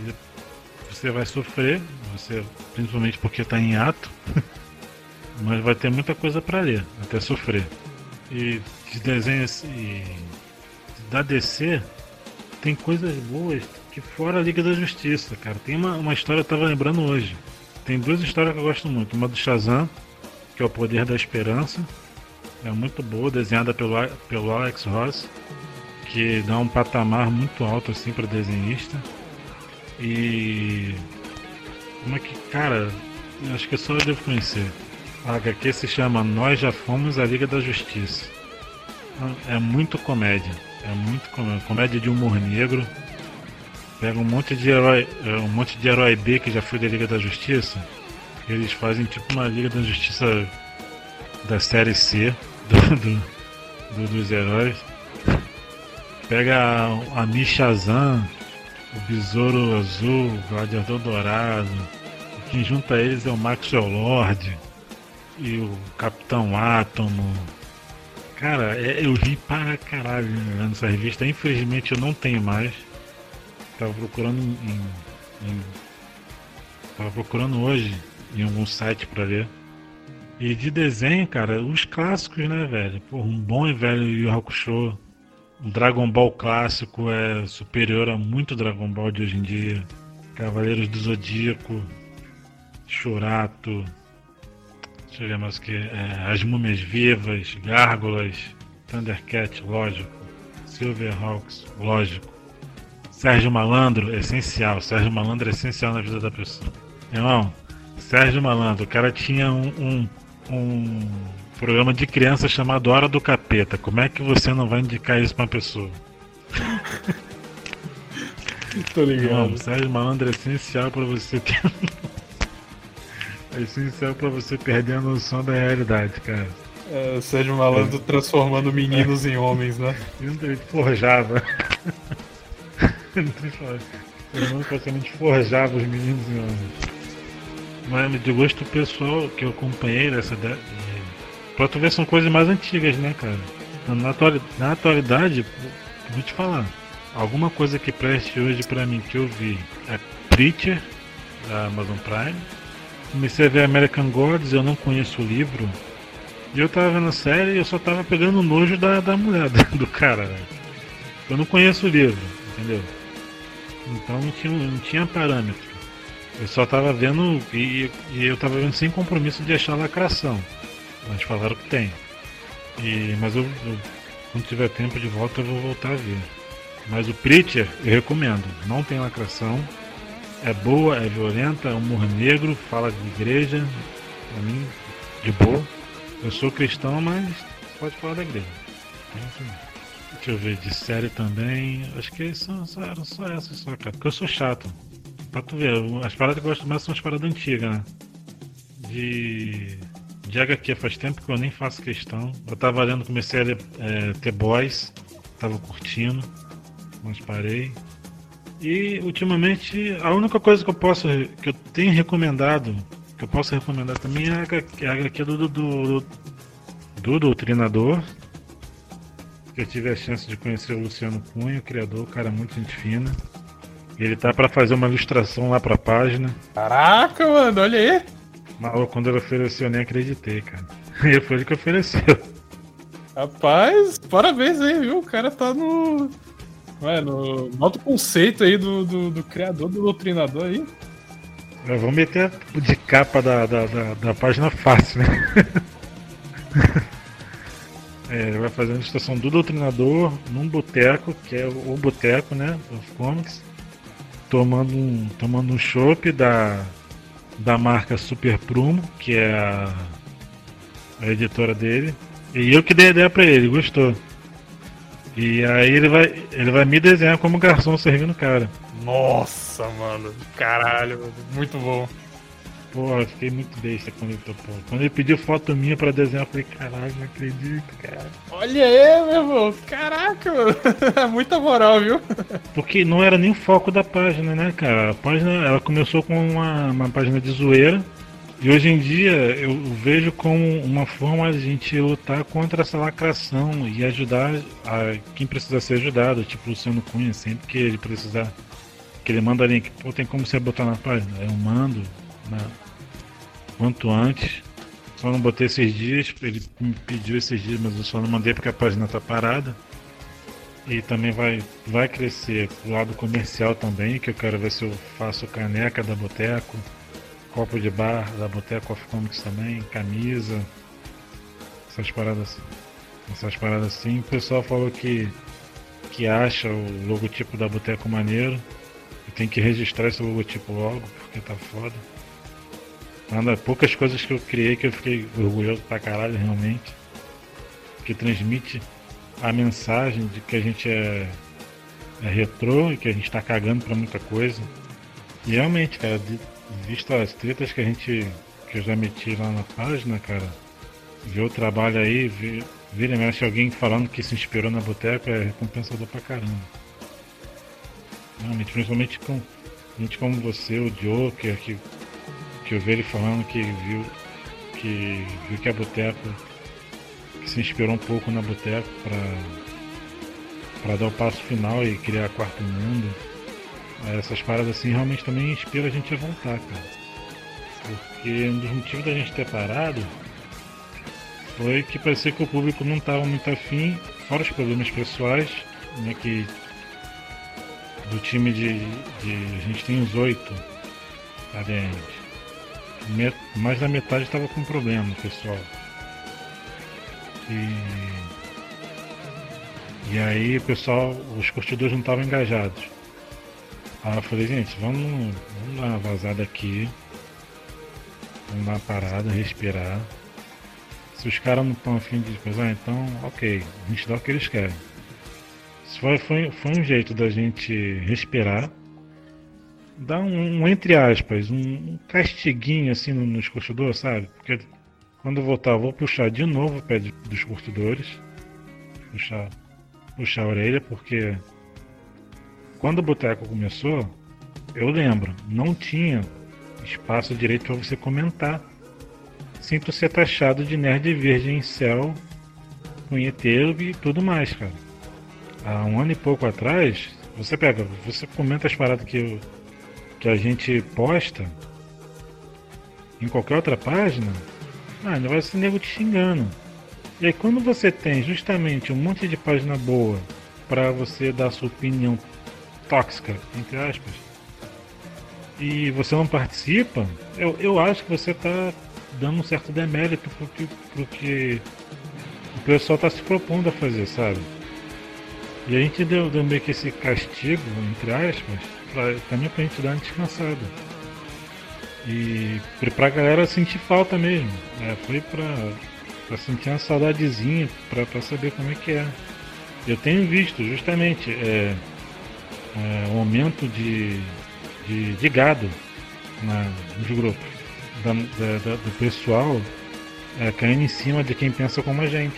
S2: você vai sofrer, você, principalmente porque está em ato, mas vai ter muita coisa para ler, até sofrer. E de desenhos e da DC tem coisas boas que fora a Liga da Justiça, cara. Tem uma, uma história que eu tava lembrando hoje. Tem duas histórias que eu gosto muito. Uma do Shazam, que é o Poder da Esperança. É muito boa, desenhada pelo, pelo Alex Ross, que dá um patamar muito alto assim para desenhista. E como é que, cara, acho que só eu devo conhecer. A HQ se chama Nós Já Fomos a Liga da Justiça. É muito comédia é muito comédia de humor negro. Pega um monte de herói, é, um monte de herói B que já foi da Liga da Justiça. Eles fazem tipo uma Liga da Justiça da série C do, do, do dos heróis. Pega a, a Mishazan, o Besouro Azul, o Gladiador Dourado. Quem junta eles é o Maxwell Lord e o Capitão Átomo. Cara, é, eu ri para caralho nessa revista. Infelizmente eu não tenho mais. Tava procurando em, em tava procurando hoje em algum site para ler. E de desenho, cara, os clássicos, né, velho? Pô, um bom e velho Yu Hakusho. O Dragon Ball clássico é superior a muito Dragon Ball de hoje em dia. Cavaleiros do Zodíaco, Churato, deixa eu ver mais o que. É, As Múmias Vivas, Gárgulas, Thundercat, lógico. Silverhawks, lógico. Sérgio Malandro, essencial. Sérgio Malandro é essencial na vida da pessoa. Irmão, Sérgio Malandro, o cara tinha um, um, um programa de criança chamado Hora do Capeta. Como é que você não vai indicar isso pra uma pessoa?
S1: Tô ligado. Não,
S2: Sérgio Malandro é essencial para você ter. É essencial para você perder a noção da realidade, cara.
S1: É, Sérgio Malandro é. transformando meninos em homens, né?
S2: Ele forjava. Ele praticamente forjava os meninos em homens. Mas de gosto pessoal que eu acompanhei dessa. Pra tu ver, são coisas mais antigas, né, cara? Na, atualidade, na atualidade, vou te falar. Alguma coisa que preste hoje pra mim que eu vi é Preacher, da Amazon Prime. Comecei a ver American Gods, eu não conheço o livro. E eu tava vendo a série e eu só tava pegando nojo da, da mulher, do cara, velho. Eu não conheço o livro, entendeu? Então não tinha, não tinha parâmetro. Eu só tava vendo e, e eu tava vendo sem compromisso de achar lacração. Mas falaram que tem. E, mas eu, eu, quando tiver tempo de volta eu vou voltar a ver. Mas o Preacher eu recomendo. Não tem lacração. É boa, é violenta, é humor negro, fala de igreja. Pra mim, de boa. Eu sou cristão, mas pode falar da igreja. Deixa eu ver, de série também. Acho que são só, eram só essas só, cara. Porque eu sou chato. Pra tu ver, as paradas que eu gosto mais são as paradas antigas, né? De de HQ faz tempo que eu nem faço questão. Eu tava lendo, comecei a ler é, The Boys, tava curtindo, mas parei. E ultimamente a única coisa que eu posso que eu tenho recomendado, que eu posso recomendar também é a HQ, do, do, do, do Doutrinador. Que eu tive a chance de conhecer o Luciano Cunha, o criador, o cara muito gente fina. Ele tá para fazer uma ilustração lá pra página.
S1: Caraca, mano, olha aí.
S2: Mas quando ele ofereceu, eu nem acreditei, cara. E foi ele que ofereceu.
S1: Rapaz, parabéns aí, viu? O cara tá no. Mano, nota o conceito aí do, do, do, criador, do doutrinador aí.
S2: É, vamos meter de capa da, da, da, da página fácil, né? é, vai fazer uma ilustração do doutrinador num boteco, que é o boteco, né? Dos comics. Tomando um, tomando um chopp da da marca Super Prumo, que é a, a editora dele. E eu que dei a ideia pra ele, gostou. E aí ele vai, ele vai me desenhar como garçom servindo o cara.
S1: Nossa, mano. Caralho, muito bom.
S2: Pô, eu fiquei muito besta quando ele topou. Quando ele pediu foto minha pra desenhar, eu falei, caralho, não acredito, cara.
S1: Olha aí, meu irmão. Caraca, mano. Muita moral, viu?
S2: Porque não era nem o foco da página, né, cara? A página, ela começou com uma, uma página de zoeira. E hoje em dia eu vejo como uma forma a gente lutar contra essa lacração e ajudar a quem precisa ser ajudado, tipo o Luciano Cunha, sempre que ele precisar, que ele manda link, pô, tem como você botar na página? Eu mando, na, quanto antes. Só não botei esses dias, ele me pediu esses dias, mas eu só não mandei porque a página tá parada. E também vai, vai crescer o lado comercial também, que eu quero ver se eu faço caneca da Boteco, copo de bar da Boteco of Comics também, camisa, essas paradas, essas paradas assim. O pessoal falou que, que acha o logotipo da Boteco maneiro e tem que registrar esse logotipo logo, porque tá foda. Uma poucas coisas que eu criei que eu fiquei orgulhoso pra caralho, realmente. Que transmite a mensagem de que a gente é, é retrô e que a gente tá cagando pra muita coisa. E realmente, cara, visto as tretas que a gente. que eu já meti lá na página, cara, ver o trabalho aí, ver, vira e mexe alguém falando que se inspirou na boteca é recompensador pra caramba. Realmente, principalmente com gente como você, o Joker, que, que eu vi ele falando que viu que viu que a boteca que se inspirou um pouco na boteca para para dar o passo final e criar quarto mundo. Essas paradas assim realmente também inspiram a gente a voltar, cara. Porque um dos motivos da gente ter parado foi que parecia que o público não estava muito afim, fora os problemas pessoais, né, que do time de, de a gente tem os oito adentros. Met, mais da metade estava com problema, pessoal. E, e aí, pessoal, os curtidores não estavam engajados. Aí eu falei, gente, vamos, vamos dar uma vazada aqui. Vamos dar uma parada, respirar. Se os caras não estão afim de coisa, então, ok, a gente dá o que eles querem. Isso foi, foi, foi um jeito da gente respirar, dar um, um entre aspas, um, castiguinho assim no, nos curtidores, sabe? Porque quando eu voltar, eu vou puxar de novo o pé dos curtidores, puxar, puxar a orelha, porque quando o boteco começou, eu lembro, não tinha espaço direito para você comentar sinto ser taxado de nerd virgem em céu, punheteiro e tudo mais, cara. Há um ano e pouco atrás, você pega, você comenta as paradas que, que a gente posta em qualquer outra página, ah, ainda vai ser nego te xingando. E aí quando você tem justamente um monte de página boa para você dar sua opinião tóxica, entre aspas, e você não participa, eu, eu acho que você está dando um certo demérito pro que, pro que o pessoal está se propondo a fazer, sabe? E a gente deu, deu meio que esse castigo, entre aspas, pra, também pra gente dar uma descansada. E pra galera sentir falta mesmo. Né? Foi pra, sentir uma saudadezinha, pra, pra saber como é que é. Eu tenho visto justamente é, é, um aumento de, de, de gado na, nos grupos da, da, do pessoal é, caindo em cima de quem pensa como a gente.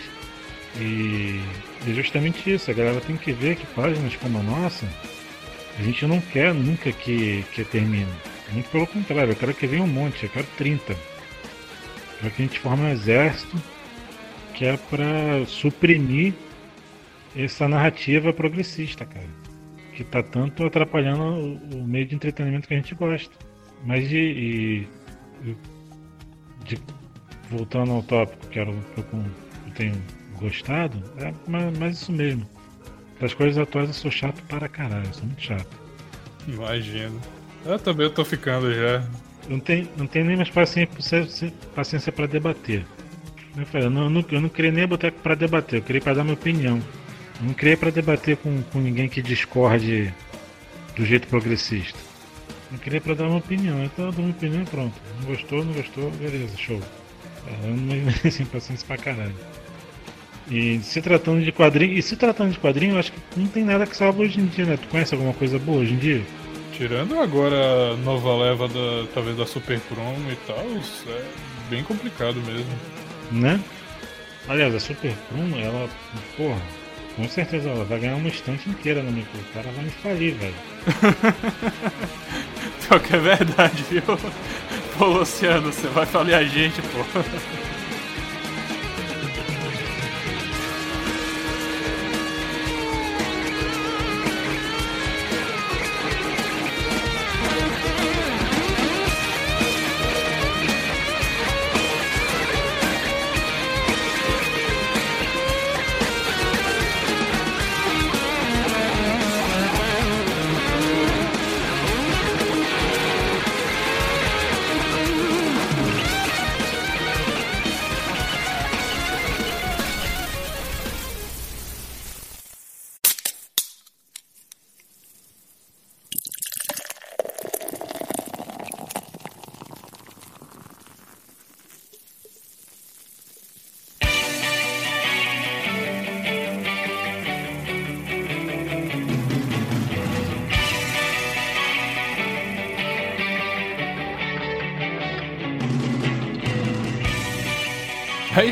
S2: E é justamente isso, a galera tem que ver que páginas como a nossa, a gente não quer nunca que, que termine. Muito pelo contrário, eu quero que venha um monte, eu quero 30. Para que a gente forme um exército que é para suprimir essa narrativa progressista, cara. Que tá tanto atrapalhando o, meio de entretenimento que a gente gosta. Mas de, de, voltando ao tópico que era o que eu, eu tenho gostado, é mais isso mesmo. Das coisas atuais eu sou chato para caralho, eu sou muito chato.
S1: Imagino. Eu também eu tô ficando já.
S2: Não tem, não tem nem mais paciência, paciência para debater. Eu, falei, eu, não, eu, não, eu não criei nem a boteca para debater, eu criei para dar minha opinião. Não criei para debater com, com ninguém que discorde do jeito progressista. Eu queria para dar uma opinião, então eu dou uma opinião e pronto. Não gostou, não gostou, beleza, show. É, eu não sem paciência pra caralho. E se tratando de quadrinho, e se tratando de quadrinho, eu acho que não tem nada que salva hoje em dia, né? Tu conhece alguma coisa boa hoje em dia?
S1: Tirando agora a nova leva da, talvez da Super Prom e tal, é bem complicado mesmo.
S2: Né? Aliás, a Super Prom, ela, porra, com certeza ela vai ganhar uma estante inteira no meu O cara vai me falir, velho.
S1: Pior que é verdade, viu? Pô, Luciano, você vai falir a gente, pô.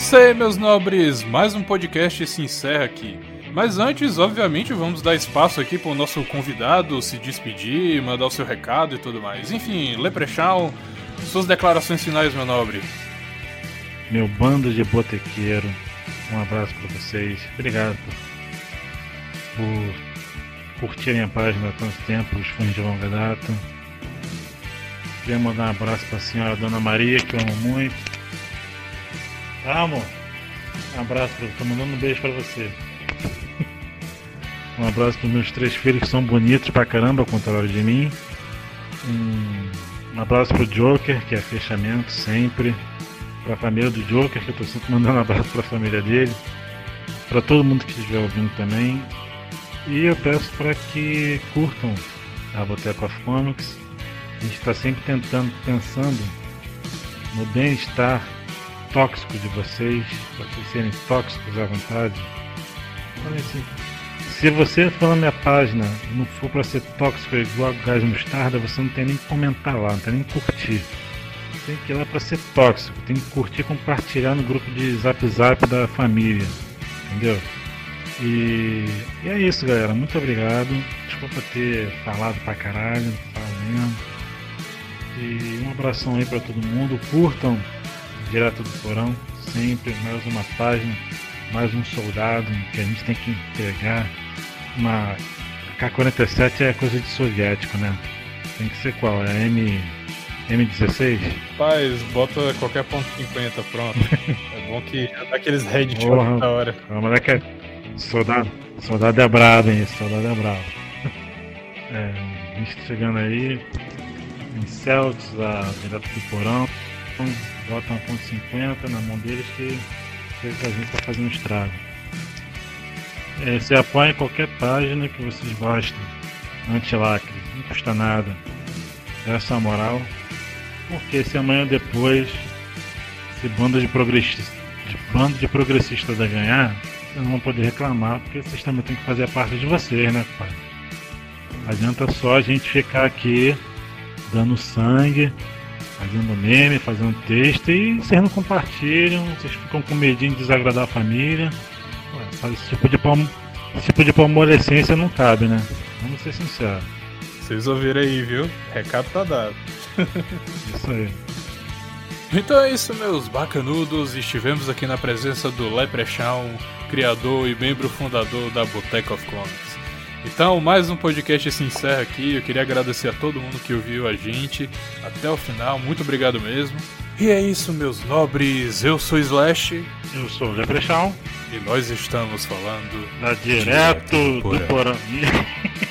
S1: isso aí, meus nobres. Mais um podcast se encerra aqui. Mas antes, obviamente, vamos dar espaço aqui para o nosso convidado se despedir, mandar o seu recado e tudo mais. Enfim, Leprechaun, suas declarações finais, meu nobre.
S2: Meu bando de botequeiro, um abraço para vocês. Obrigado por, curtirem a página há tanto tempo, os fãs de longa data. Queria mandar um abraço para a senhora Dona Maria, que eu amo muito. Amor? Um abraço, pra... tô mandando um beijo para você. um abraço para meus três filhos que são bonitos pra caramba, ao contrário de mim. Um, um abraço pro Joker, que é fechamento sempre. Pra família do Joker, que eu tô sempre mandando um abraço pra família dele. Pra todo mundo que estiver ouvindo também. E eu peço para que curtam a Boteco of Comics. A gente está sempre tentando, pensando no bem-estar tóxico de vocês, para vocês serem tóxicos à vontade. Olha assim, se você for na minha página não for para ser tóxico igual gás mostarda, você não tem nem que comentar lá, não tem nem que curtir. Tem que ir lá para ser tóxico, tem que curtir e compartilhar no grupo de zap zap da família. Entendeu? E, e é isso, galera. Muito obrigado. Desculpa ter falado pra caralho, falando. E um abração aí para todo mundo. Curtam direto do porão, sempre mais uma página, mais um soldado que a gente tem que entregar. Uma K-47 é coisa de soviético, né? Tem que ser qual? É M M16?
S1: Paz, bota qualquer ponto 50, pronto. é bom que dá aqueles headshot da hora.
S2: O moleque é soldado, soldado é brabo, hein? Soldado é brabo. é, a gente chegando aí em Celtics, lá direto do porão bota uma ponto 50 na mão deles que, que a gente está fazendo estrago. É, você apoia qualquer página que vocês gostem, anti-lacre, não custa nada. Essa é a moral. Porque se amanhã depois esse bando de progressistas, bando de progressistas a ganhar, vocês não vão poder reclamar, porque vocês também têm que fazer a parte de vocês, né, pai? Adianta só a gente ficar aqui dando sangue, fazendo meme, fazendo texto e vocês não compartilham, vocês ficam com medinho de desagradar a família. Esse tipo de, palmo, esse tipo de palmorescência não cabe, né? Vamos ser sinceros.
S1: Vocês ouviram aí, viu? Recado tá dado.
S2: isso aí.
S1: Então é isso, meus bacanudos. Estivemos aqui na presença do Leprechaun, criador e membro fundador da Boteca of Comics. Então, mais um podcast se encerra aqui. Eu queria agradecer a todo mundo que ouviu a gente até o final. Muito obrigado mesmo. E é isso, meus nobres. Eu sou Slash.
S2: Eu sou o Leprechaun.
S1: E nós estamos falando.
S2: Da direto, direto do Porão.